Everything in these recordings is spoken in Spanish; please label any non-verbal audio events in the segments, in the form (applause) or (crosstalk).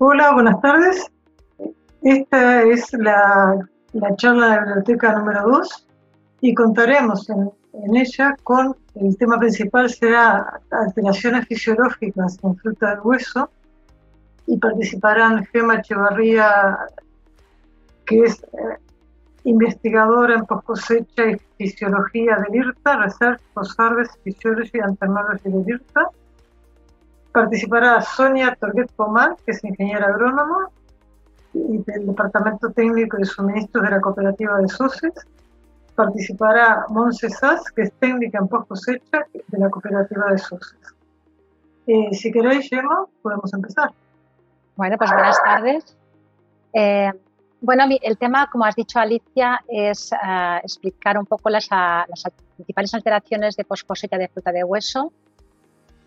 Hola, buenas tardes. Esta es la, charla de la biblioteca número 2 y contaremos en, ella con el tema principal será alteraciones fisiológicas en fruta del hueso y participarán Gema Echevarría, que es eh, investigadora en post cosecha y fisiología del IRTA, Research Post Harvest Physiology and Technology del IRTA. Participará Sonia Torguet Pomar, que es ingeniera agrónoma y del Departamento Técnico de Suministros de la Cooperativa de Soces. Participará Monse Sass, que es técnica en post cosecha de la Cooperativa de Soces. Eh, si queréis, Gemma, podemos empezar. Bueno, pues buenas tardes. Eh, bueno, el tema, como has dicho Alicia, es eh, explicar un poco las, las, principales alteraciones de post cosecha de fruta de hueso.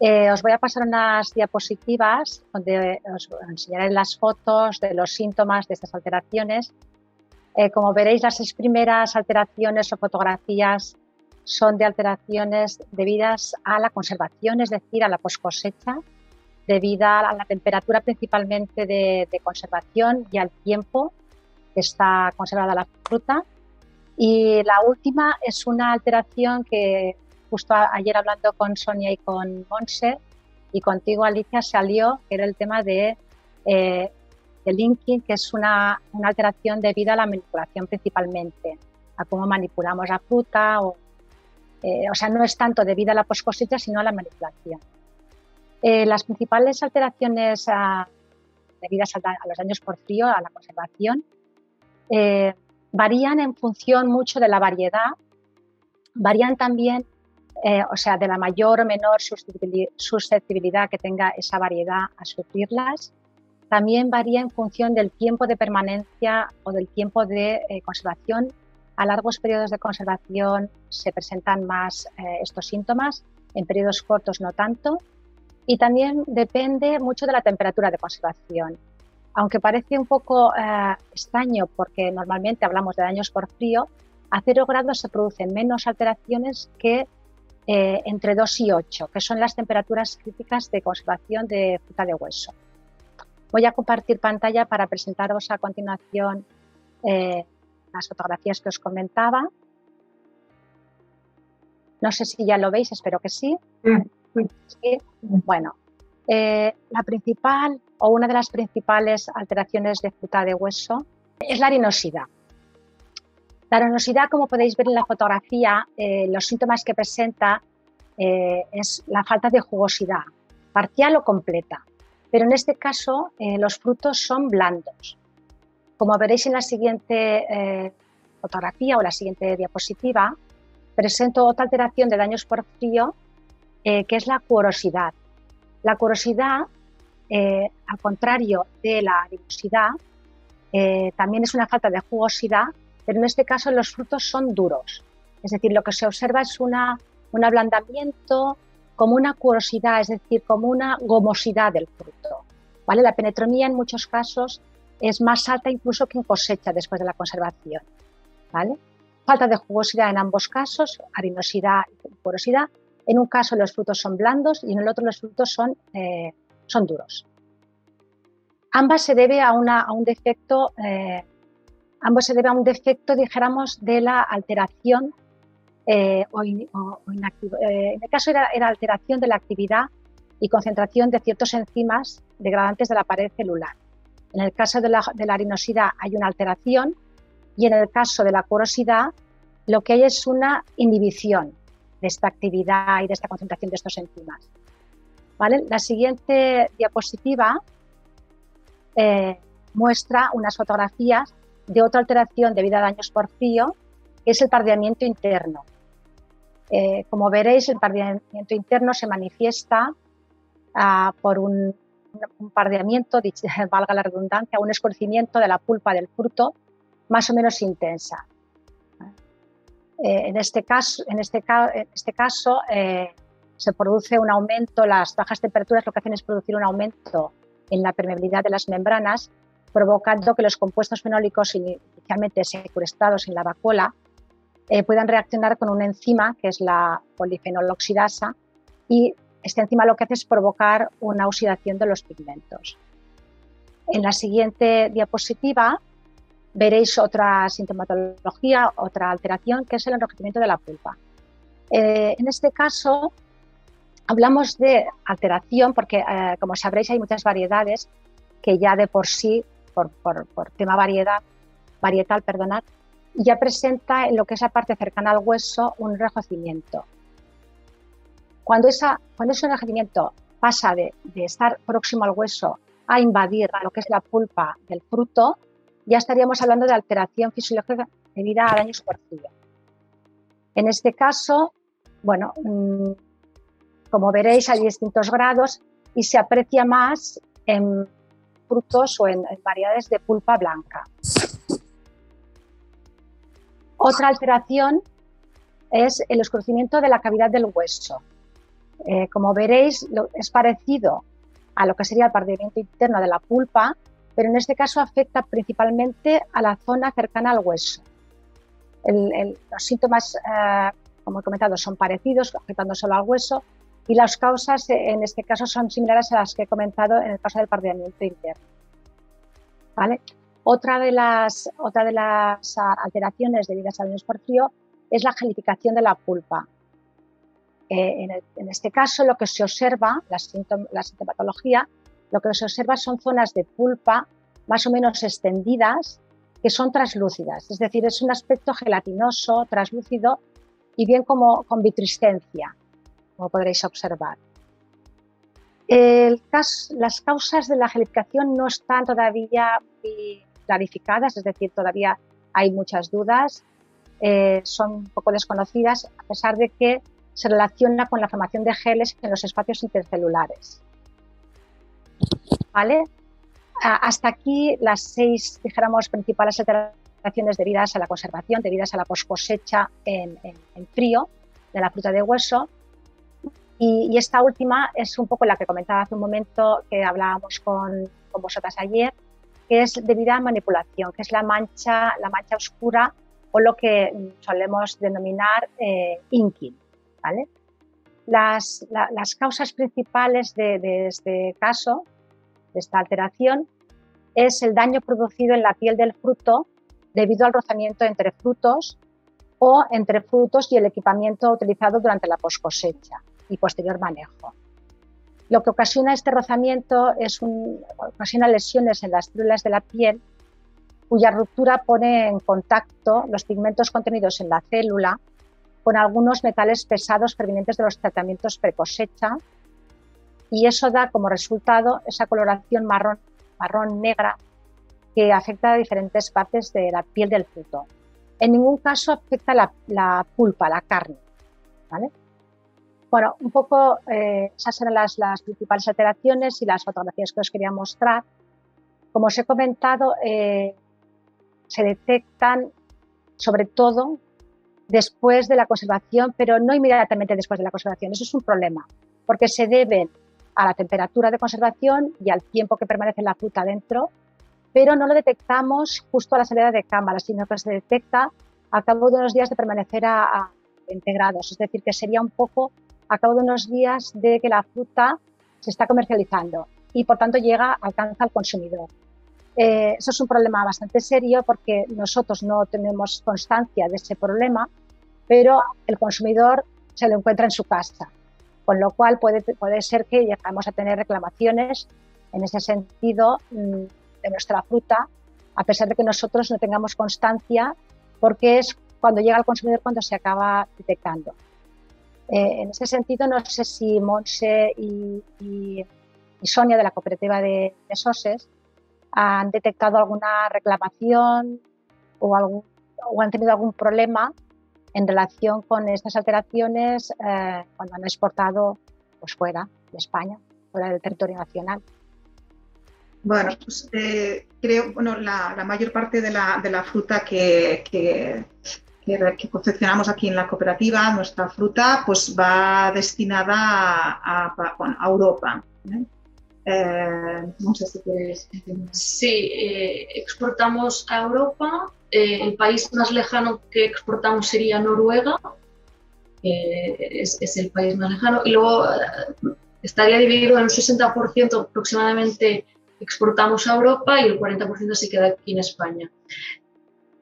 Eh, os voy a pasar unas diapositivas donde os enseñaré las fotos de los síntomas de estas alteraciones. Eh, como veréis, las seis primeras alteraciones o fotografías son de alteraciones debidas a la conservación, es decir, a la post cosecha, debido a la temperatura principalmente de, de conservación y al tiempo está conservada la fruta. Y la última es una alteración que justo ayer hablando con Sonia y con Monse y contigo Alicia salió, que era el tema de, eh, linking, que es una, alteración debido a la manipulación principalmente, a cómo manipulamos la fruta, o, eh, o sea, no es tanto debido a la poscosecha, sino a la manipulación. Eh, las principales alteraciones ah, debidas a, a, los daños por frío, a la conservación, eh, varían en función mucho de la variedad, varían también, eh, o sea, de la mayor o menor susceptibilidad que tenga esa variedad a sufrirlas. También varía en función del tiempo de permanencia o del tiempo de eh, conservación. A largos periodos de conservación se presentan más estos síntomas, en periodos cortos no tanto. Y también depende mucho de la temperatura de conservación aunque parece un poco eh, extraño porque normalmente hablamos de daños por frío, a 0 grados se producen menos alteraciones que eh, entre 2 y 8, que son las temperaturas críticas de conservación de fruta de hueso. Voy a compartir pantalla para presentaros a continuación eh, las fotografías que os comentaba. No sé si ya lo veis, espero que sí. sí. Bueno, la principal o una de las principales alteraciones de fruta de hueso es la arenosidad. La arenosidad, como podéis ver en la fotografía, eh, los síntomas que presenta eh, es la falta de jugosidad, parcial o completa. Pero en este caso eh, los frutos son blandos. Como veréis en la siguiente fotografía o la siguiente diapositiva, presento otra alteración de daños por frío, que es la cuorosidad. La cuorosidad eh, al contrario de la arenosidad, eh, también es una falta de jugosidad, pero en este caso los frutos son duros. Es decir, lo que se observa es una, un ablandamiento, como una cuorosidad, es decir, como una gomosidad del fruto. ¿vale? La penetromía en muchos casos es más alta incluso que en cosecha después de la conservación. ¿vale? Falta de jugosidad en ambos casos, arenosidad y cuorosidad. En un caso los frutos son blandos y en el otro los frutos son eh, son duros. Ambas se debe a, un defecto, eh, ambos se debe a un defecto, dijéramos, de la alteración eh, o, eh, en el caso era, alteración de la actividad y concentración de ciertos enzimas degradantes de la pared celular. En el caso de la, de la arenosidad hay una alteración y en el caso de la porosidad lo que hay es una inhibición de esta actividad y de esta concentración de estos enzimas. La siguiente diapositiva eh, muestra unas fotografías de otra alteración debido a daños por frío, que es el pardeamiento interno. Eh, como veréis, el pardeamiento interno se manifiesta ah, por un, pardeamiento, (laughs) valga la redundancia, un escurrimiento de la pulpa del fruto más o menos intensa. Eh, en este caso, en este, en este caso se produce un aumento, las bajas temperaturas lo que hacen es producir un aumento en la permeabilidad de las membranas, provocando que los compuestos fenólicos inicialmente secuestrados en la vacuola eh, puedan reaccionar con una enzima que es la polifenoloxidasa y esta enzima lo que hace es provocar una oxidación de los pigmentos. En la siguiente diapositiva veréis otra sintomatología, otra alteración, que es el enrojecimiento de la pulpa. Eh, en este caso, hablamos de alteración porque, eh, como sabréis, hay muchas variedades que ya de por sí, por, tema variedad, varietal, perdonad, ya presenta en lo que es la parte cercana al hueso un enrojecimiento. Cuando, esa, cuando ese enrojecimiento pasa de, de estar próximo al hueso a invadir a lo que es la pulpa del fruto, ya estaríamos hablando de alteración fisiológica debida al daño supercilio. En este caso, bueno, mm, como veréis, hay distintos grados y se aprecia más en frutos o en, variedades de pulpa blanca. Otra alteración es el oscurecimiento de la cavidad del hueso. Eh, como veréis, es parecido a lo que sería el pardimiento interno de la pulpa, pero en este caso afecta principalmente a la zona cercana al hueso. los síntomas, eh, como he comentado, son parecidos, afectando solo al hueso, y las causas eh, en este caso son similares a las que he comentado en el caso del pardeamiento interno. ¿Vale? Otra, de las, otra de las alteraciones debidas al daño por frío es la gelificación de la pulpa. Eh, en, este caso, lo que se observa, la, la sintomatología, lo que se observa son zonas de pulpa más o menos extendidas que son translúcidas, es decir, es un aspecto gelatinoso, translúcido y bien como con vitriscencia, como podréis observar. las causas de la gelificación no están todavía clarificadas, es decir, todavía hay muchas dudas, eh, son un poco desconocidas, a pesar de que se relaciona con la formación de geles en los espacios intercelulares. ¿Vale? Hasta aquí las seis, dijéramos, principales alteraciones debidas a la conservación, debidas a la poscosecha en, en, frío de la fruta de hueso. Y, esta última es un poco la que comentaba hace un momento, que hablábamos con, con vosotras ayer, que es debida a manipulación, que es la mancha, la mancha oscura o lo que solemos denominar eh, inking. Las, causas principales de, este caso, de esta alteración, es el daño producido en la piel del fruto debido al rozamiento entre frutos o entre frutos y el equipamiento utilizado durante la poscosecha y posterior manejo. Lo que ocasiona este rozamiento es un, ocasiona lesiones en las células de la piel cuya ruptura pone en contacto los pigmentos contenidos en la célula con algunos metales pesados provenientes de los tratamientos precosecha y eso da como resultado esa coloración marrón, marrón negra que afecta a diferentes partes de la piel del fruto. En ningún caso afecta la, pulpa, la carne. Bueno, un poco eh, esas eran las, principales alteraciones y las fotografías que os quería mostrar. Como os he comentado, eh, se detectan sobre todo después de la conservación, pero no inmediatamente después de la conservación. Eso es un problema, porque se deben a la temperatura de conservación y al tiempo que permanece la fruta dentro, pero no lo detectamos justo a la salida de cámara, sino que se detecta a cabo de unos días de permanecer a, integrados, es decir, que sería un poco a cabo de unos días de que la fruta se está comercializando y por tanto llega, alcanza al consumidor. Eh, eso es un problema bastante serio porque nosotros no tenemos constancia de ese problema pero el consumidor se lo encuentra en su casa, con lo cual puede, puede ser que lleguemos a tener reclamaciones en ese sentido mm, de nuestra fruta, a pesar de que nosotros no tengamos constancia, porque es cuando llega al consumidor cuando se acaba detectando. Eh, en ese sentido, no sé si Monse y, Sonia de la cooperativa de, de, SOSES han detectado alguna reclamación o, algún, o han tenido algún problema en relación con estas alteraciones eh, cuando han exportado pues, fuera de España, fuera del territorio nacional. Bueno, pues eh, creo, bueno, la, la, mayor parte de la, de la fruta que, que, que, confeccionamos aquí en la cooperativa, nuestra fruta, pues va destinada a, Europa. Eh, quieres. Sí, exportamos a Europa eh, el país más lejano que exportamos sería Noruega, es, el país más lejano, y luego eh, estaría dividido en un 60% aproximadamente exportamos a Europa y el 40% se queda aquí en España.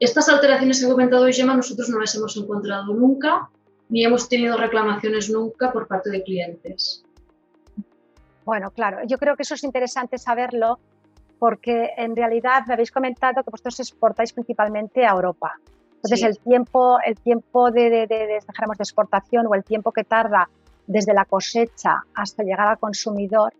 Estas alteraciones que ha comentado Gemma nosotros no las hemos encontrado nunca ni hemos tenido reclamaciones nunca por parte de clientes. Bueno, claro, yo creo que eso es interesante saberlo porque en realidad me habéis comentado que vosotros exportáis principalmente a Europa. Entonces el tiempo, el tiempo de, de, de, de exportación o el tiempo que tarda desde la cosecha hasta llegar al consumidor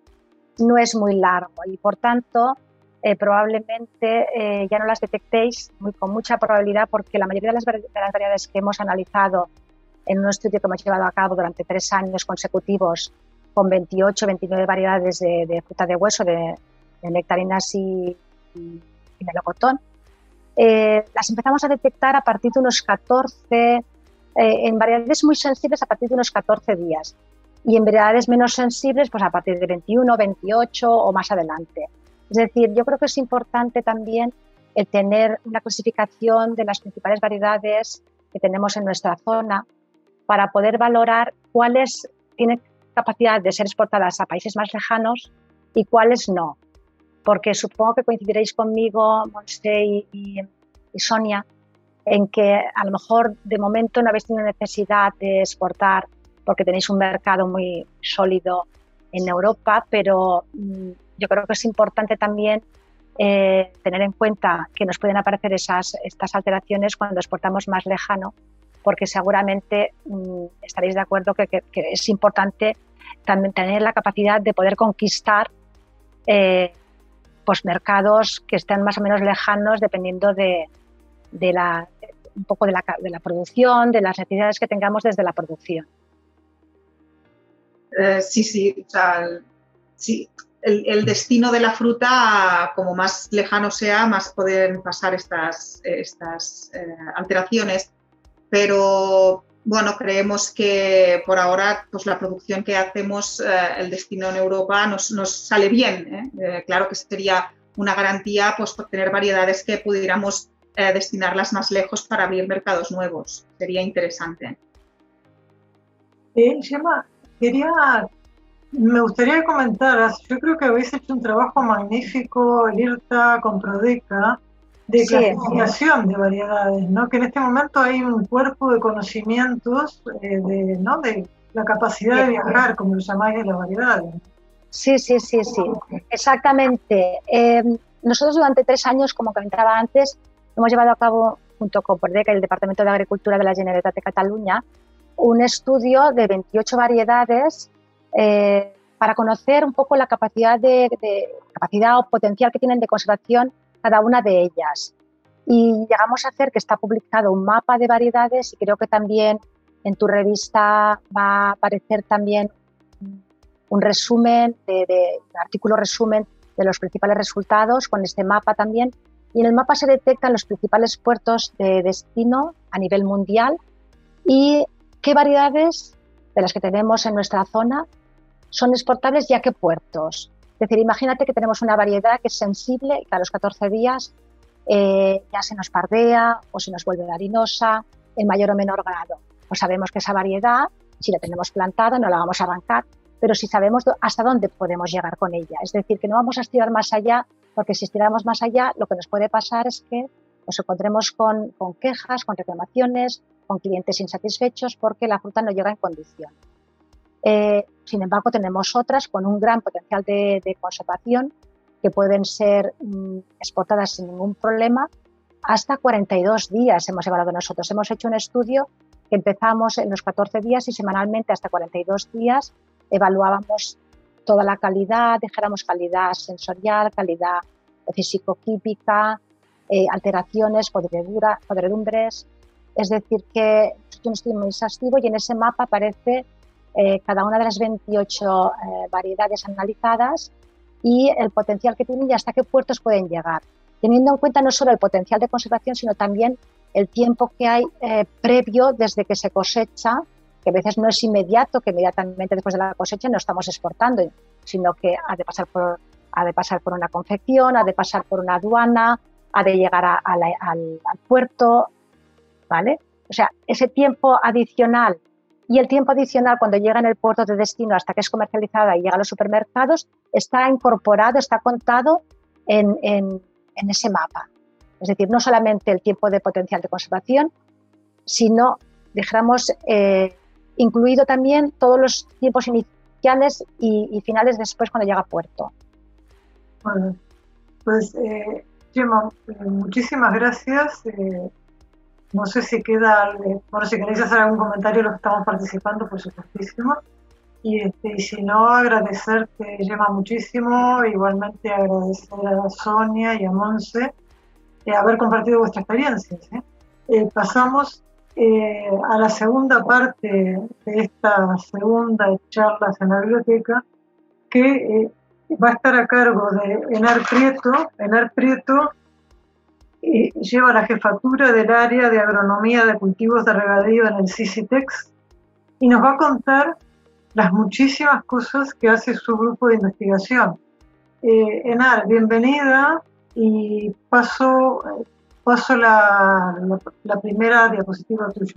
no es muy largo y por tanto eh, probablemente eh, ya no las detectéis con mucha probabilidad porque la mayoría de las, de variedades que hemos analizado en un estudio que hemos llevado a cabo durante tres años consecutivos con 28, 29 variedades de, fruta de hueso, de, nectarinas y, y, melocotón, eh, las empezamos a detectar a partir de unos 14, en variedades muy sensibles a partir de unos 14 días y en variedades menos sensibles pues a partir de 21, 28 o más adelante. Es decir, yo creo que es importante también el tener una clasificación de las principales variedades que tenemos en nuestra zona para poder valorar cuáles tienen capacidad de ser exportadas a países más lejanos y cuáles no. Porque supongo que coincidiréis conmigo, Monse y, y, y Sonia, en que a lo mejor de momento no habéis tenido necesidad de exportar porque tenéis un mercado muy sólido en Europa, pero mm, yo creo que es importante también eh, tener en cuenta que nos pueden aparecer esas, estas alteraciones cuando exportamos más lejano, porque seguramente mm, estaréis de acuerdo que, es importante también tener la capacidad de poder conquistar eh, pues mercados que estén más o menos lejanos dependiendo de, de la, un poco de la, de la producción, de las necesidades que tengamos desde la producción. Eh, sí, sí, o sí, el, destino de la fruta, como más lejano sea, más pueden pasar estas, eh, alteraciones. Pero bueno, creemos que por ahora pues, la producción que hacemos, eh, el destino en Europa nos, sale bien. ¿eh? claro que sería una garantía pues, por tener variedades que pudiéramos destinarlas más lejos para abrir mercados nuevos. Sería interesante. Sí, Gemma, Quería, me gustaría comentar, yo creo que habéis hecho un trabajo magnífico, el IRTA con Prodeca, de clasificación de variedades, ¿no? Que en este momento hay un cuerpo de conocimientos eh, de, ¿no? de la capacidad de viajar, como lo llamáis, de las variedades. Sí, sí, sí, sí, exactamente. Eh, nosotros durante tres años, como comentaba antes, hemos llevado a cabo, junto con Prodeca y el Departamento de Agricultura de la Generalitat de Cataluña, un estudio de 28 variedades eh, para conocer un poco la capacidad, de, de, capacidad o potencial que tienen de conservación cada una de ellas. Y llegamos a hacer que está publicado un mapa de variedades y creo que también en tu revista va a aparecer también un resumen, de, de, un artículo resumen de los principales resultados con este mapa también. Y en el mapa se detectan los principales puertos de destino a nivel mundial y qué variedades de las que tenemos en nuestra zona son exportables y a qué puertos. Es decir, imagínate que tenemos una variedad que es sensible y que a los 14 días eh, ya se nos pardea o se nos vuelve harinosa en mayor o menor grado. Pues sabemos que esa variedad, si la tenemos plantada, no la vamos a arrancar, pero si sabemos hasta dónde podemos llegar con ella. Es decir, que no vamos a estirar más allá, porque si estiramos más allá, lo que nos puede pasar es que nos encontremos con, con quejas, con reclamaciones, con clientes insatisfechos porque la fruta no llega en condición. Eh, sin embargo, tenemos otras con un gran potencial de, de conservación que pueden ser mm, exportadas sin ningún problema hasta 42 días hemos evaluado nosotros. Hemos hecho un estudio que empezamos en los 14 días y semanalmente hasta 42 días evaluábamos toda la calidad, dijéramos calidad sensorial, calidad físico-química, eh, alteraciones, podredumbres, es decir, que es un estudio muy exhaustivo y en ese mapa aparece eh, cada una de las 28 eh, variedades analizadas y el potencial que tienen y hasta qué puertos pueden llegar, teniendo en cuenta no solo el potencial de conservación, sino también el tiempo que hay eh, previo desde que se cosecha, que a veces no es inmediato, que inmediatamente después de la cosecha no estamos exportando, sino que ha de pasar por, ha de pasar por una confección, ha de pasar por una aduana, ha de llegar al, al puerto, ¿vale? O sea, ese tiempo adicional y el tiempo adicional cuando llega en el puerto de destino hasta que es comercializada y llega a los supermercados está incorporado, está contado en, ese mapa. Es decir, no solamente el tiempo de potencial de conservación, sino, dijéramos, eh, incluido también todos los tiempos iniciales y, finales después cuando llega a puerto. Bueno, pues eh, Gemma, muchísimas gracias. Eh, no sé si queda, bueno, si queréis hacer algún comentario, los que estamos participando, por supuestísimo. Y, este, y si no, agradecerte, Gemma, muchísimo. Igualmente agradecer a Sonia y a Monse eh, haber compartido vuestra experiencia. ¿eh? Eh, pasamos a la segunda parte de esta segunda charla en la biblioteca, que va a estar a cargo de Enar Prieto. Enar Prieto lleva la jefatura del área de agronomía de cultivos de regadío en el CICITEX y nos va a contar las muchísimas cosas que hace su grupo de investigación. Eh, Enar, bienvenida y paso, la, primera diapositiva tuya.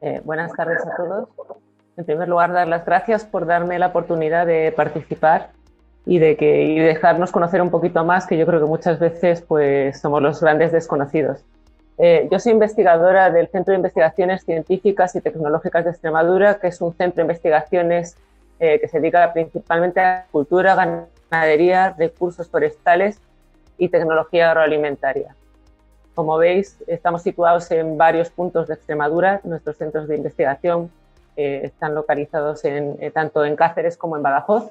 Eh, buenas tardes a todos. En primer lugar, dar las gracias por darme la oportunidad de participar y de que y dejarnos conocer un poquito más, que yo creo que muchas veces pues somos los grandes desconocidos. Eh, yo soy investigadora del Centro de Investigaciones Científicas y Tecnológicas de Extremadura, que es un centro de investigaciones eh, que se dedica principalmente a cultura, ganadería, recursos forestales y tecnología agroalimentaria. Como veis, estamos situados en varios puntos de Extremadura. Nuestros centros de investigación eh, están localizados en, tanto en Cáceres como en Badajoz.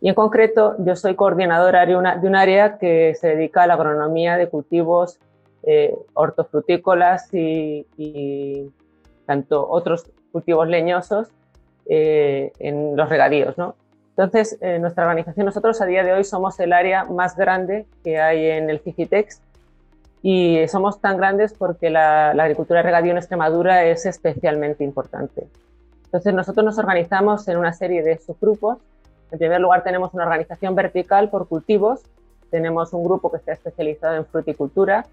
Y en concreto, yo soy coordinadora de, un área que se dedica a la agronomía de cultivos eh, hortofrutícolas y, tanto otros cultivos leñosos eh, en los regadíos. ¿no? Entonces, eh, nuestra organización, nosotros a día de hoy somos el área más grande que hay en el CICITEX y somos tan grandes porque la, la agricultura de regadío en Extremadura es especialmente importante. Entonces, nosotros nos organizamos en una serie de subgrupos en primer lugar, tenemos una organización vertical por cultivos. Tenemos un grupo que está especializado en fruticultura.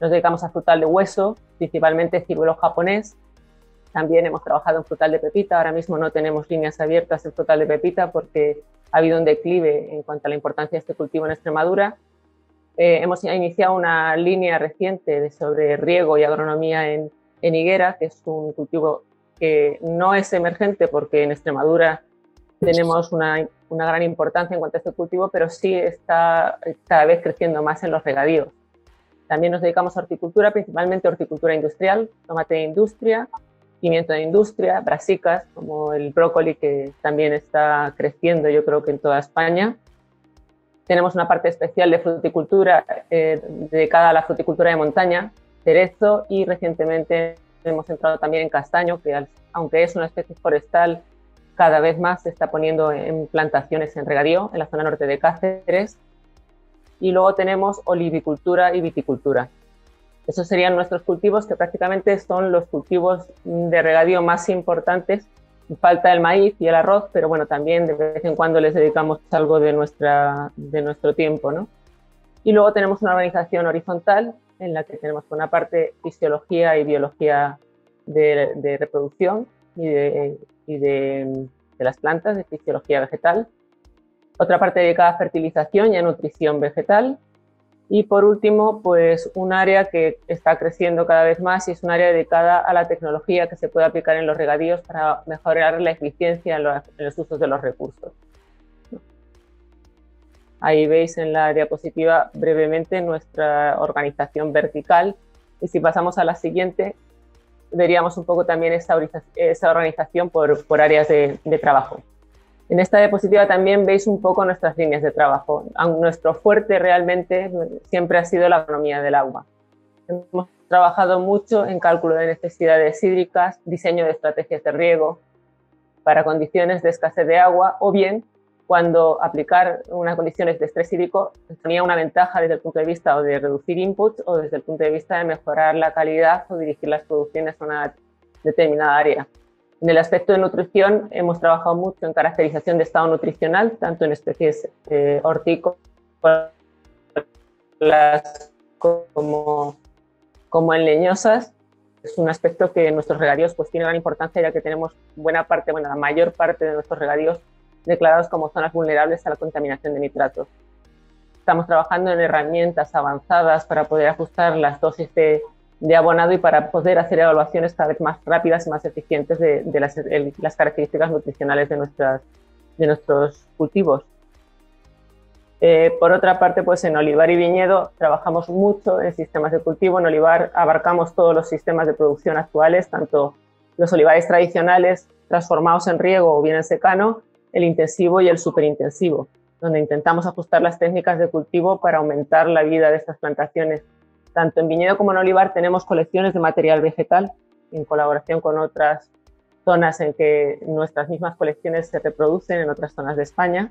Nos dedicamos a frutal de hueso, principalmente ciruelo japonés. También hemos trabajado en frutal de pepita. Ahora mismo no tenemos líneas abiertas en frutal de pepita porque ha habido un declive en cuanto a la importancia de este cultivo en Extremadura. Eh, hemos iniciado una línea reciente sobre riego y agronomía en, en higuera, que es un cultivo que no es emergente porque en Extremadura tenemos una, una, gran importancia en cuanto a este cultivo, pero sí está cada vez creciendo más en los regadíos. También nos dedicamos a horticultura, principalmente horticultura industrial, tomate de industria, pimiento de industria, brasicas, como el brócoli que también está creciendo yo creo que en toda España. Tenemos una parte especial de fruticultura eh, dedicada a la fruticultura de montaña, cerezo y recientemente hemos entrado también en castaño, que aunque es una especie forestal cada vez más se está poniendo en plantaciones en regadío en la zona norte de Cáceres. Y luego tenemos olivicultura y viticultura. Esos serían nuestros cultivos que prácticamente son los cultivos de regadío más importantes. Falta el maíz y el arroz, pero bueno, también de vez en cuando les dedicamos algo de, nuestra, de nuestro tiempo. ¿no? Y luego tenemos una organización horizontal en la que tenemos una parte fisiología y biología de reproducción y de, y de, las plantas, de fisiología vegetal. Otra parte dedicada a fertilización y a nutrición vegetal. Y por último, pues un área que está creciendo cada vez más y es un área dedicada a la tecnología que se puede aplicar en los regadíos para mejorar la eficiencia en los, usos de los recursos. Ahí veis en la diapositiva brevemente nuestra organización vertical. Y si pasamos a la siguiente, veríamos un poco también esa, organización por, por áreas de, trabajo. En esta diapositiva también veis un poco nuestras líneas de trabajo. Nuestro fuerte realmente siempre ha sido la economía del agua. Hemos trabajado mucho en cálculo de necesidades hídricas, diseño de estrategias de riego para condiciones de escasez de agua o bien cuando aplicar unas condiciones de estrés hídrico tenía una ventaja desde el punto de vista o de reducir inputs o desde el punto de vista de mejorar la calidad o dirigir las producciones a una determinada área. En el aspecto de nutrición hemos trabajado mucho en caracterización de estado nutricional, tanto en especies eh, hortícolas como, como en leñosas, un aspecto que nuestros regadíos pues, tiene gran importancia ya que tenemos buena parte, bueno, la mayor parte de nuestros regadíos declarados como zonas vulnerables a la contaminación de nitratos. Estamos trabajando en herramientas avanzadas para poder ajustar las dosis de, abonado y para poder hacer evaluaciones cada vez más rápidas y más eficientes de, las, características nutricionales de, nuestras, de nuestros cultivos. Eh, por otra parte, pues en olivar y viñedo trabajamos mucho en sistemas de cultivo. En olivar abarcamos todos los sistemas de producción actuales, tanto los olivares tradicionales transformados en riego o bien en secano, el intensivo y el superintensivo donde intentamos ajustar las técnicas de cultivo para aumentar la vida de estas plantaciones. Tanto en viñedo como en olivar tenemos colecciones de material vegetal en colaboración con otras zonas en que nuestras mismas colecciones se reproducen en otras zonas de España.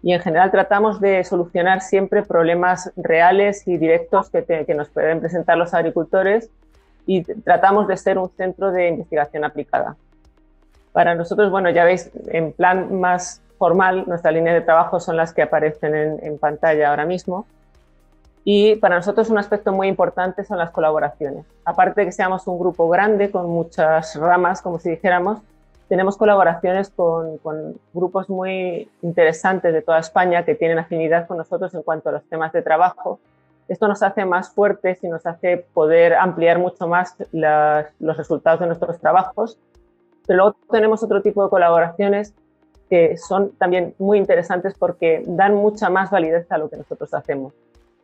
Y en general tratamos de solucionar siempre problemas reales y directos que, que nos pueden presentar los agricultores y tratamos de ser un centro de investigación aplicada. Para nosotros, bueno, ya veis, en plan más formal, nuestra línea de trabajo son las que aparecen en, pantalla ahora mismo. Y para nosotros un aspecto muy importante son las colaboraciones. Aparte de que seamos un grupo grande con muchas ramas, como si dijéramos, tenemos colaboraciones con, con, grupos muy interesantes de toda España que tienen afinidad con nosotros en cuanto a los temas de trabajo. Esto nos hace más fuertes y nos hace poder ampliar mucho más los resultados de nuestros trabajos. Pero luego tenemos otro tipo de colaboraciones que son también muy interesantes porque dan mucha más validez a lo que nosotros hacemos.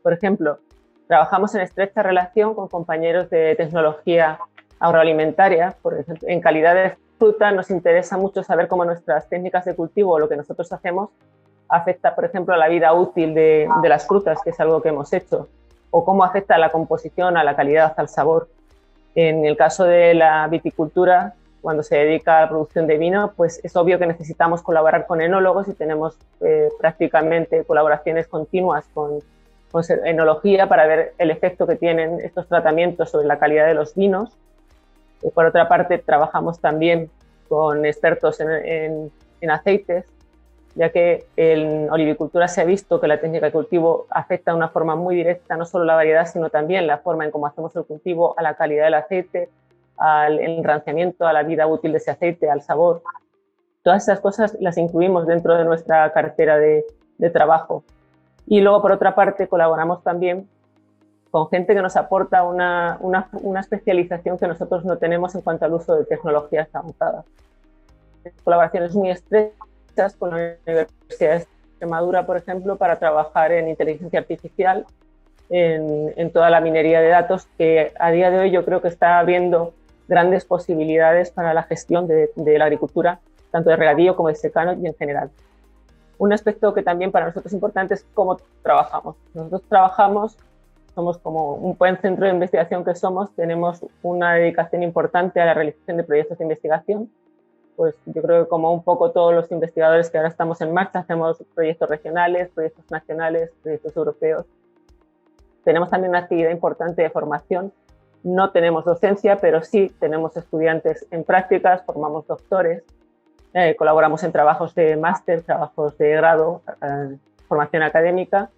Por ejemplo, trabajamos en estrecha relación con compañeros de tecnología agroalimentaria. Por ejemplo, en calidad de fruta nos interesa mucho saber cómo nuestras técnicas de cultivo o lo que nosotros hacemos afecta, por ejemplo, a la vida útil de, de las frutas, que es algo que hemos hecho, o cómo afecta a la composición, a la calidad, al sabor. En el caso de la viticultura, cuando se dedica a la producción de vino, pues es obvio que necesitamos colaborar con enólogos y tenemos eh, prácticamente colaboraciones continuas con, con, enología para ver el efecto que tienen estos tratamientos sobre la calidad de los vinos. Y por otra parte, trabajamos también con expertos en, en aceites, ya que en olivicultura se ha visto que la técnica de cultivo afecta de una forma muy directa no solo la variedad, sino también la forma en cómo hacemos el cultivo, a la calidad del aceite, al enranciamiento, a la vida útil de ese aceite, al sabor. Todas esas cosas las incluimos dentro de nuestra cartera de, trabajo. Y luego, por otra parte, colaboramos también con gente que nos aporta una, especialización que nosotros no tenemos en cuanto al uso de tecnologías avanzadas. Colaboraciones muy estrechas con la Universidad de Extremadura, por ejemplo, para trabajar en inteligencia artificial, en, en, toda la minería de datos, que a día de hoy yo creo que está abriendo grandes posibilidades para la gestión de, la agricultura, tanto de regadío como de secano y en general. Un aspecto que también para nosotros es importante es cómo trabajamos. Nosotros trabajamos, somos como un buen centro de investigación que somos, tenemos una dedicación importante a la realización de proyectos de investigación. Pues yo creo que como un poco todos los investigadores que ahora estamos en marcha, hacemos proyectos regionales, proyectos nacionales, proyectos europeos. Tenemos también una actividad importante de formación no tenemos docencia, pero sí tenemos estudiantes en prácticas, formamos doctores, eh, colaboramos en trabajos de máster, trabajos de grado, eh, formación académica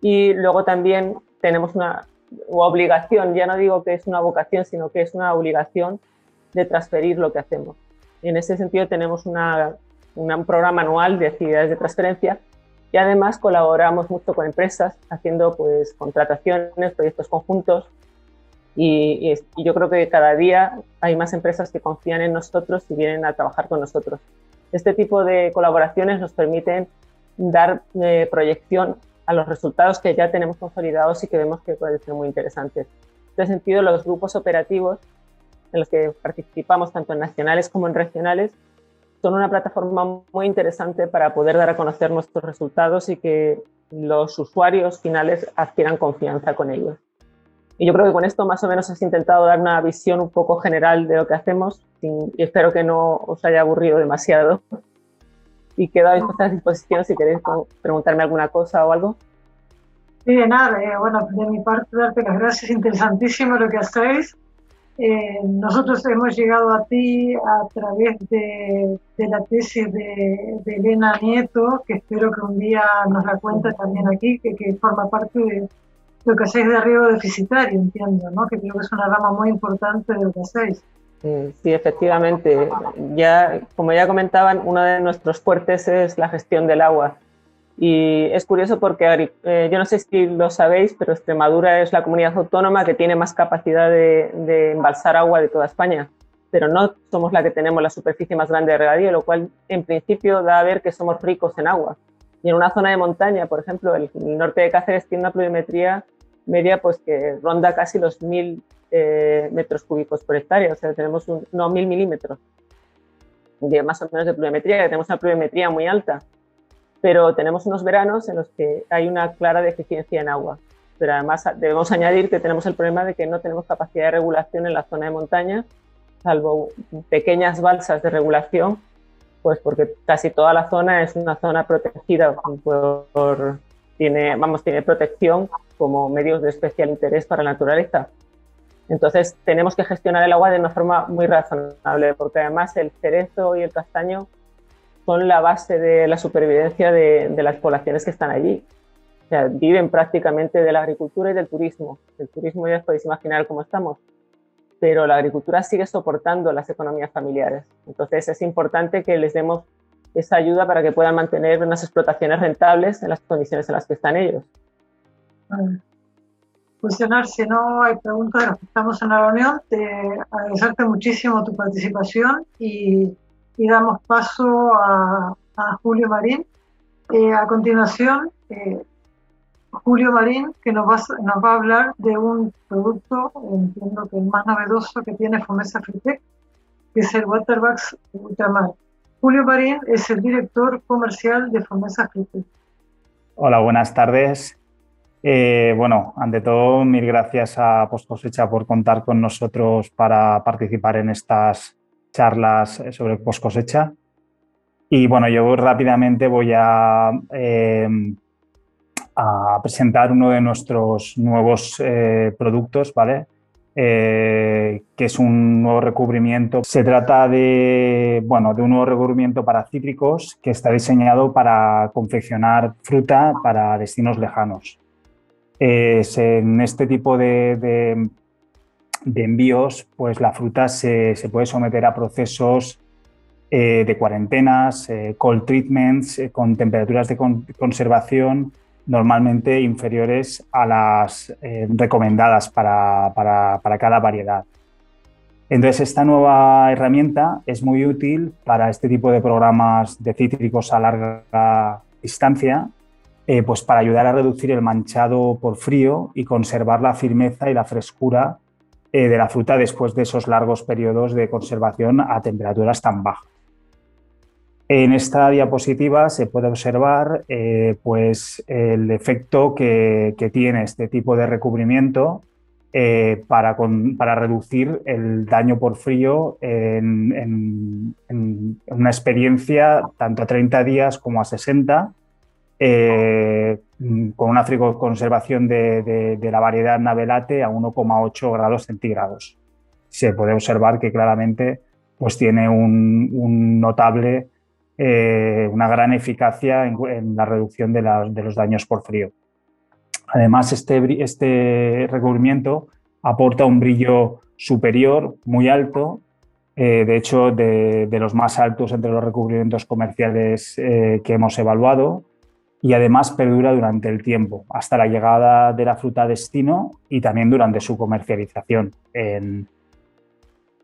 y luego también tenemos una obligación, ya no digo que es una vocación, sino que es una obligación de transferir lo que hacemos. En ese sentido tenemos un programa anual de actividades de transferencia y además colaboramos mucho con empresas haciendo pues contrataciones, proyectos conjuntos y, yo creo que cada día hay más empresas que confían en nosotros y vienen a trabajar con nosotros. Este tipo de colaboraciones nos permiten dar eh, proyección a los resultados que ya tenemos consolidados y que vemos que pueden ser muy interesantes. En este sentido, los grupos operativos en los que participamos tanto en nacionales como en regionales son una plataforma muy interesante para poder dar a conocer nuestros resultados y que los usuarios finales adquieran confianza con ellos. Y yo creo que con esto más o menos has intentado dar una visión un poco general de lo que hacemos y espero que no os haya aburrido demasiado. Y quedo a vuestra disposición si queréis preguntarme alguna cosa o algo. Sí, de nada, eh, bueno, de mi parte darte las gracias, interesantísimo lo que hacéis. Eh, nosotros hemos llegado a ti a través de, de la tesis de, de, Elena Nieto, que espero que un día nos la cuente también aquí, que, que forma parte de, lo que hacéis de riego deficitario, entiendo, ¿no? Que creo que es una rama muy importante de lo que hacéis. Sí, efectivamente. Ya, como ya comentaban, uno de nuestros fuertes es la gestión del agua. Y es curioso porque eh, yo no sé si lo sabéis, pero Extremadura es la comunidad autónoma que tiene más capacidad de, de, embalsar agua de toda España, pero no somos la que tenemos la superficie más grande de regadío, lo cual en principio da a ver que somos ricos en agua. Y en una zona de montaña, por ejemplo, el, norte de Cáceres tiene una pluviometría media pues que ronda casi los mil eh, metros cúbicos por hectárea, o sea, tenemos un, no mil milímetros de más o menos de pluviometría, que tenemos una pluviometría muy alta, pero tenemos unos veranos en los que hay una clara deficiencia en agua. Pero además debemos añadir que tenemos el problema de que no tenemos capacidad de regulación en la zona de montaña, salvo pequeñas balsas de regulación pues porque casi toda la zona es una zona protegida por, tiene, vamos, tiene protección como medios de especial interés para la naturaleza. Entonces tenemos que gestionar el agua de una forma muy razonable, porque además el cerezo y el castaño son la base de la supervivencia de, de las poblaciones que están allí. O sea, viven prácticamente de la agricultura y del turismo. El turismo ya os podéis imaginar cómo estamos pero la agricultura sigue soportando las economías familiares. Entonces es importante que les demos esa ayuda para que puedan mantener unas explotaciones rentables en las condiciones en las que están ellos. Funcionar, si no hay preguntas, estamos en la reunión. Te agradecerte muchísimo tu participación y, damos paso a, Julio Marín. Eh, a continuación, eh, Julio Marín, que nos va, nos va a hablar de un producto, entiendo que el más novedoso que tiene Fomesa Fritec, que es el Waterbucks Ultramar. Julio Marín es el director comercial de Fomesa Fritec. Hola, buenas tardes. Eh, bueno, ante todo, mil gracias a Post Cosecha por contar con nosotros para participar en estas charlas sobre Post Cosecha. Y bueno, yo rápidamente voy a eh, a presentar uno de nuestros nuevos eh, productos, ¿vale? Eh, que es un nuevo recubrimiento. Se trata de, bueno, de un nuevo recubrimiento para cítricos que está diseñado para confeccionar fruta para destinos lejanos. en este tipo de, envíos, pues la fruta se, se puede someter a procesos eh, de cuarentenas, cold treatments, con temperaturas de conservación normalmente inferiores a las eh, recomendadas para, cada variedad. Entonces, esta nueva herramienta es muy útil para este tipo de programas de cítricos a larga distancia, eh, pues para ayudar a reducir el manchado por frío y conservar la firmeza y la frescura eh, de la fruta después de esos largos periodos de conservación a temperaturas tan bajas. En esta diapositiva se puede observar eh, pues el efecto que, tiene este tipo de recubrimiento eh, para, reducir el daño por frío en, una experiencia tanto a 30 días como a 60, eh, con una frigoconservación de, la variedad Navelate a 1,8 grados centígrados. Se puede observar que claramente pues, tiene un notable eh, una gran eficacia en, la reducción de, los daños por frío. Además, este, este recubrimiento aporta un brillo superior, muy alto, eh, de hecho, de, los más altos entre los recubrimientos comerciales eh, que hemos evaluado, y además perdura durante el tiempo, hasta la llegada de la fruta a destino y también durante su comercialización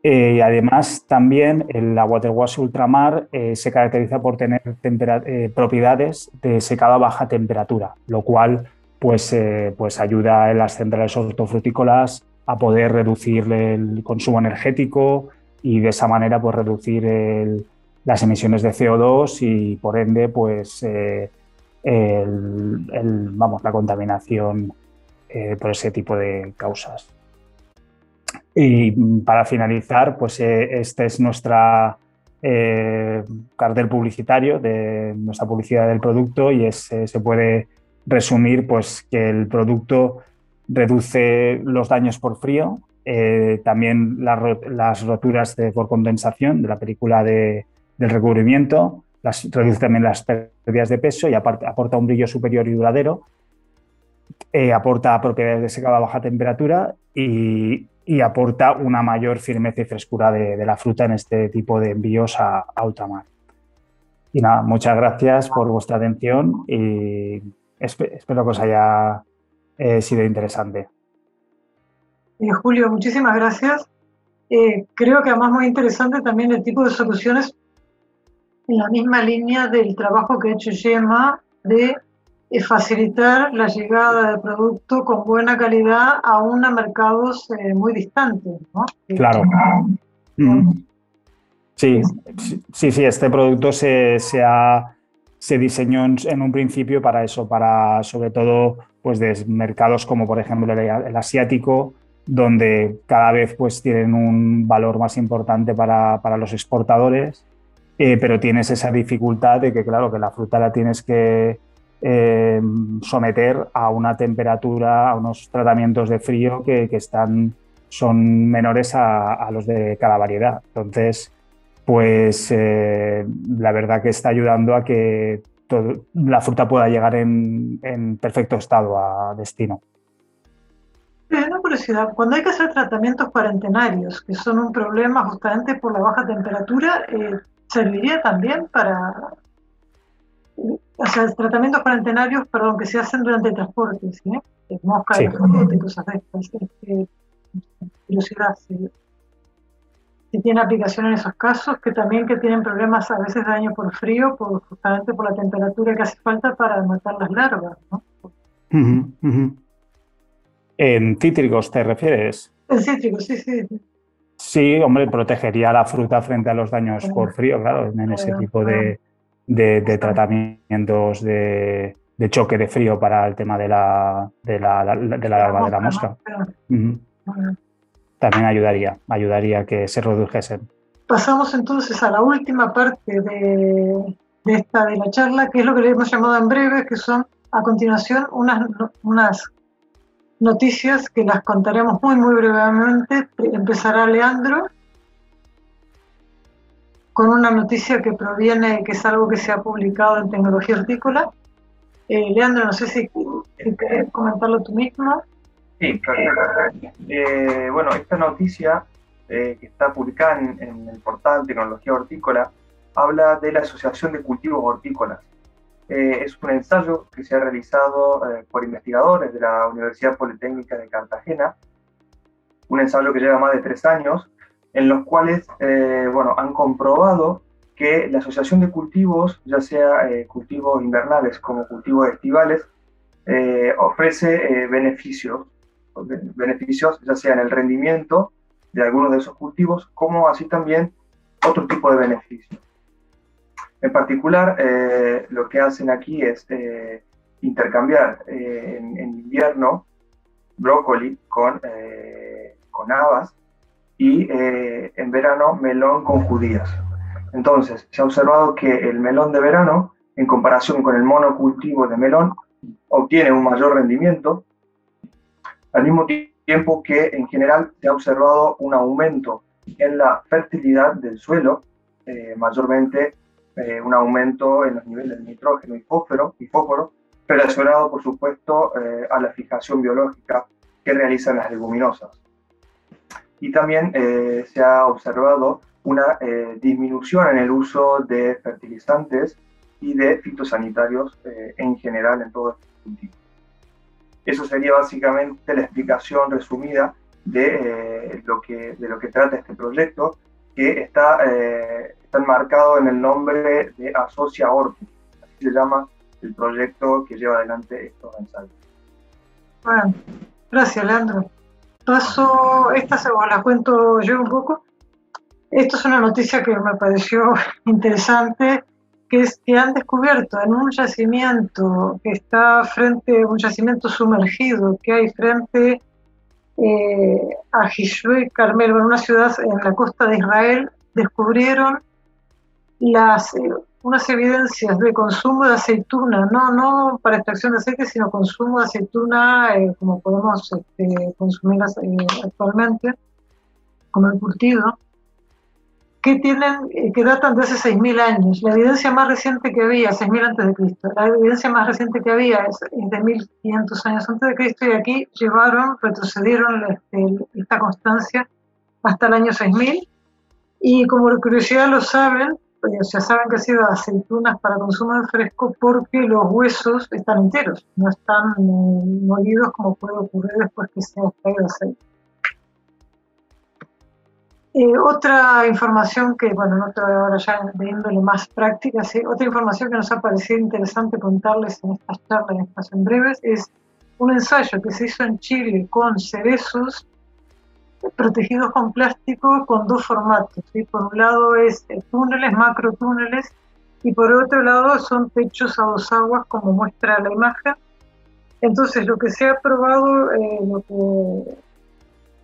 eh, además, también la Waterwash Ultramar eh, se caracteriza por tener eh, propiedades de secado a baja temperatura, lo cual pues, pues ayuda en las centrales hortofrutícolas a poder reducir el consumo energético y de esa manera pues, reducir las emisiones de CO2 y por ende pues, vamos, la contaminación por ese tipo de causas. Y para finalizar, pues eh, este es nuestra eh, cartel publicitario de nuestra publicidad del producto y eh, se puede resumir pues que el producto reduce los daños por frío, también las roturas de, por condensación de la película de, del recubrimiento, las, reduce también las pérdidas de peso y aporta un brillo superior y duradero eh, aporta propiedades de secado a baja temperatura y, aporta una mayor firmeza y frescura de, la fruta en este tipo de envíos a, ultramar. Y nada, muchas gracias por vuestra atención y espero que os haya eh, sido interesante. Eh, Julio, muchísimas gracias. creo que además muy interesante también el tipo de soluciones en la misma línea del trabajo que ha hecho Gemma de facilitar la llegada de producto con buena calidad aún a mercados eh, muy distantes. Claro. Sí, sí, sí, este producto se, se, se diseñó en, un principio para eso, para sobre todo pues de mercados como por ejemplo el, asiático, donde cada vez pues tienen un valor más importante para, para los exportadores, eh, pero tienes esa dificultad de que claro, que la fruta la tienes que, eh, someter a una temperatura, a unos tratamientos de frío que, están, son menores a, los de cada variedad. Entonces, pues eh, la verdad que está ayudando a que la fruta pueda llegar en, perfecto estado a destino. Una curiosidad, cuando hay que hacer tratamientos cuarentenarios, que son un problema justamente por la baja temperatura, eh, ¿serviría también para, o sea, tratamientos cuarentenarios, perdón, que se hacen durante el transporte, ¿sí? Mosca, sí. de cosas de estas. Este, curiosidad, si, tiene aplicación en esos casos, que también que tienen problemas a veces de daño por frío, por, justamente por la temperatura que hace falta para matar las larvas, ¿no? ¿En cítricos te refieres? En cítricos, sí, sí. Sí, hombre, protegería la fruta frente a los daños por frío, claro, en ese tipo de, de, tratamientos de, choque de frío para el tema de la, de la, de la larva de la mosca. También ayudaría, ayudaría que se redujesen. Pasamos entonces a la última parte de, esta de la charla, que es lo que le hemos llamado en breve, que son a continuación unas, unas noticias que las contaremos muy, muy brevemente. Empezará Leandro con una noticia que proviene, que es algo que se ha publicado en Tecnología Hortícola. Eh, Leandro, no sé si, querés comentarlo tú mismo. Sí, claro. Eh, bueno, esta noticia eh, que está publicada en, el portal Tecnología Hortícola habla de la Asociación de Cultivos Hortícolas. es un ensayo que se ha realizado por investigadores de la Universidad Politécnica de Cartagena, un ensayo que lleva más de tres años en los cuales eh, bueno, han comprobado que la asociación de cultivos, ya sea eh, cultivos invernales como cultivos estivales, eh, ofrece beneficios, beneficios ya sea en el rendimiento de algunos de esos cultivos, como así también otro tipo de beneficios. En particular, lo que hacen aquí es intercambiar en, en, invierno brócoli con, con habas y eh, en verano melón con judías. Entonces, se ha observado que el melón de verano, en comparación con el monocultivo de melón, obtiene un mayor rendimiento, al mismo tiempo que en general se ha observado un aumento en la fertilidad del suelo, eh, mayormente eh, un aumento en los niveles de nitrógeno y fósforo, y fósforo relacionado, por supuesto, a la fijación biológica que realizan las leguminosas y también eh, se ha observado una eh, disminución en el uso de fertilizantes y de fitosanitarios eh, en general en todo este cultivo. Eso sería básicamente la explicación resumida de, lo, que, de lo que trata este proyecto, que está, está enmarcado en el nombre de Asocia Orti, así se llama el proyecto que lleva adelante estos ensayos. Bueno, gracias, Leandro. Paso, esta se la cuento yo un poco. Esto es una noticia que me pareció (laughs) interesante, que es que han descubierto en un yacimiento que está frente, un yacimiento sumergido que hay frente eh, a Hishwe Carmel, en una ciudad en la costa de Israel, descubrieron las, eh, unas evidencias de consumo de aceituna, no, no para extracción de aceite, sino consumo de aceituna eh, como podemos este, consumir eh, actualmente, como el curtido, que, tienen, eh, que datan de hace 6.000 años. La evidencia más reciente que había, 6.000 antes de Cristo, la evidencia más reciente que había es, de 1.500 años antes de Cristo y aquí llevaron, retrocedieron este, esta constancia hasta el año 6.000 y como curiosidad lo saben, ya saben que ha sido aceitunas para consumo de fresco porque los huesos están enteros, no están eh, molidos como puede ocurrir después que se extraído aceite. Eh, otra información que, bueno, no te voy ahora ya de índole más práctica, ¿sí? otra información que nos ha parecido interesante contarles en estas charlas, en estas en breves, es un ensayo que se hizo en Chile con cerezos protegidos con plástico con dos formatos. ¿sí? Por un lado es túneles, macro túneles, y por otro lado son techos a dos aguas, como muestra la imagen. Entonces, lo que se ha probado, eh, lo que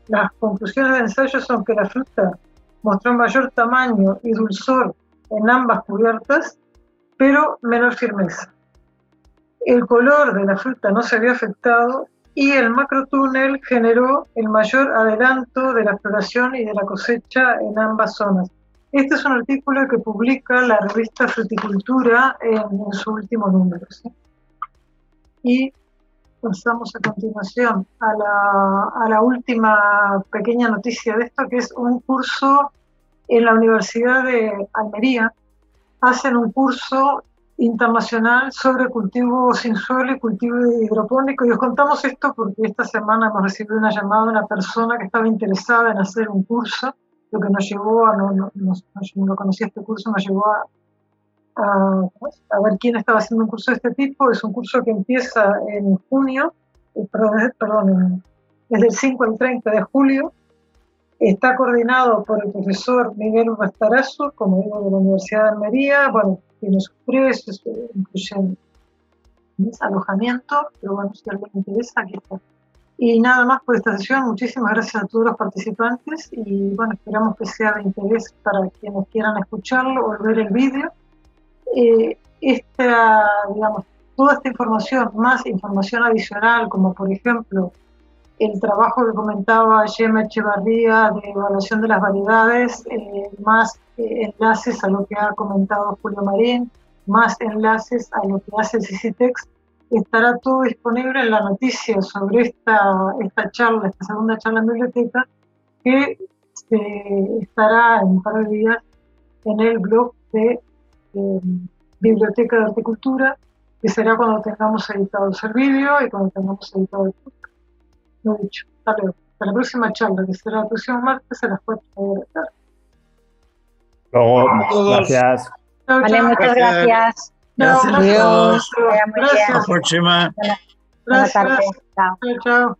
las conclusiones del ensayo son que la fruta mostró mayor tamaño y dulzor en ambas cubiertas, pero menor firmeza. El color de la fruta no se había afectado y el macrotúnel generó el mayor adelanto de la floración y de la cosecha en ambas zonas. Este es un artículo que publica la revista Fruticultura en, su último número. Y pasamos a continuación a la, a la última pequeña noticia de esto, que es un curso en la Universidad de Almería. Hacen un curso internacional sobre cultivo sin suelo y cultivo hidropónico. Y os contamos esto porque esta semana hemos recibido una llamada de una persona que estaba interesada en hacer un curso, lo que nos llevó a, no, no, no, no conocía este curso, nos llevó a, a, ver quién estaba haciendo un curso de este tipo. Es un curso que empieza en junio, eh, perdón, perdón, desde el 5 al 30 de julio. Está coordinado por el profesor Miguel Bastarazo, como digo, de la Universidad de Almería. Bueno, tiene sus precios, incluyen alojamiento, pero bueno, si alguien interesa, aquí está. Y nada más por esta sesión, muchísimas gracias a todos los participantes y bueno, esperamos que sea de interés para quienes quieran escucharlo o ver el vídeo eh, esta, digamos, toda esta información, más información adicional, como por ejemplo el trabajo que comentaba Gemma Echevarría de evaluación de las variedades, eh, más eh, enlaces a lo que ha comentado Julio Marín, más enlaces a lo que hace CICITEX, estará todo disponible en la noticia sobre esta, esta charla, esta segunda charla en biblioteca, que estará en un par de días en el blog de Biblioteca de Horticultura, que será cuando tengamos editado el vídeo y cuando tengamos editado el podcast. Lo dicho, hasta luego. Hasta la próxima charla, que será el próximo martes a las 4 de la tarde. Luego, gracias. Vale, muchas gracias. Gracias. Gracias. Hasta la próxima. Gracias. Chao, chao.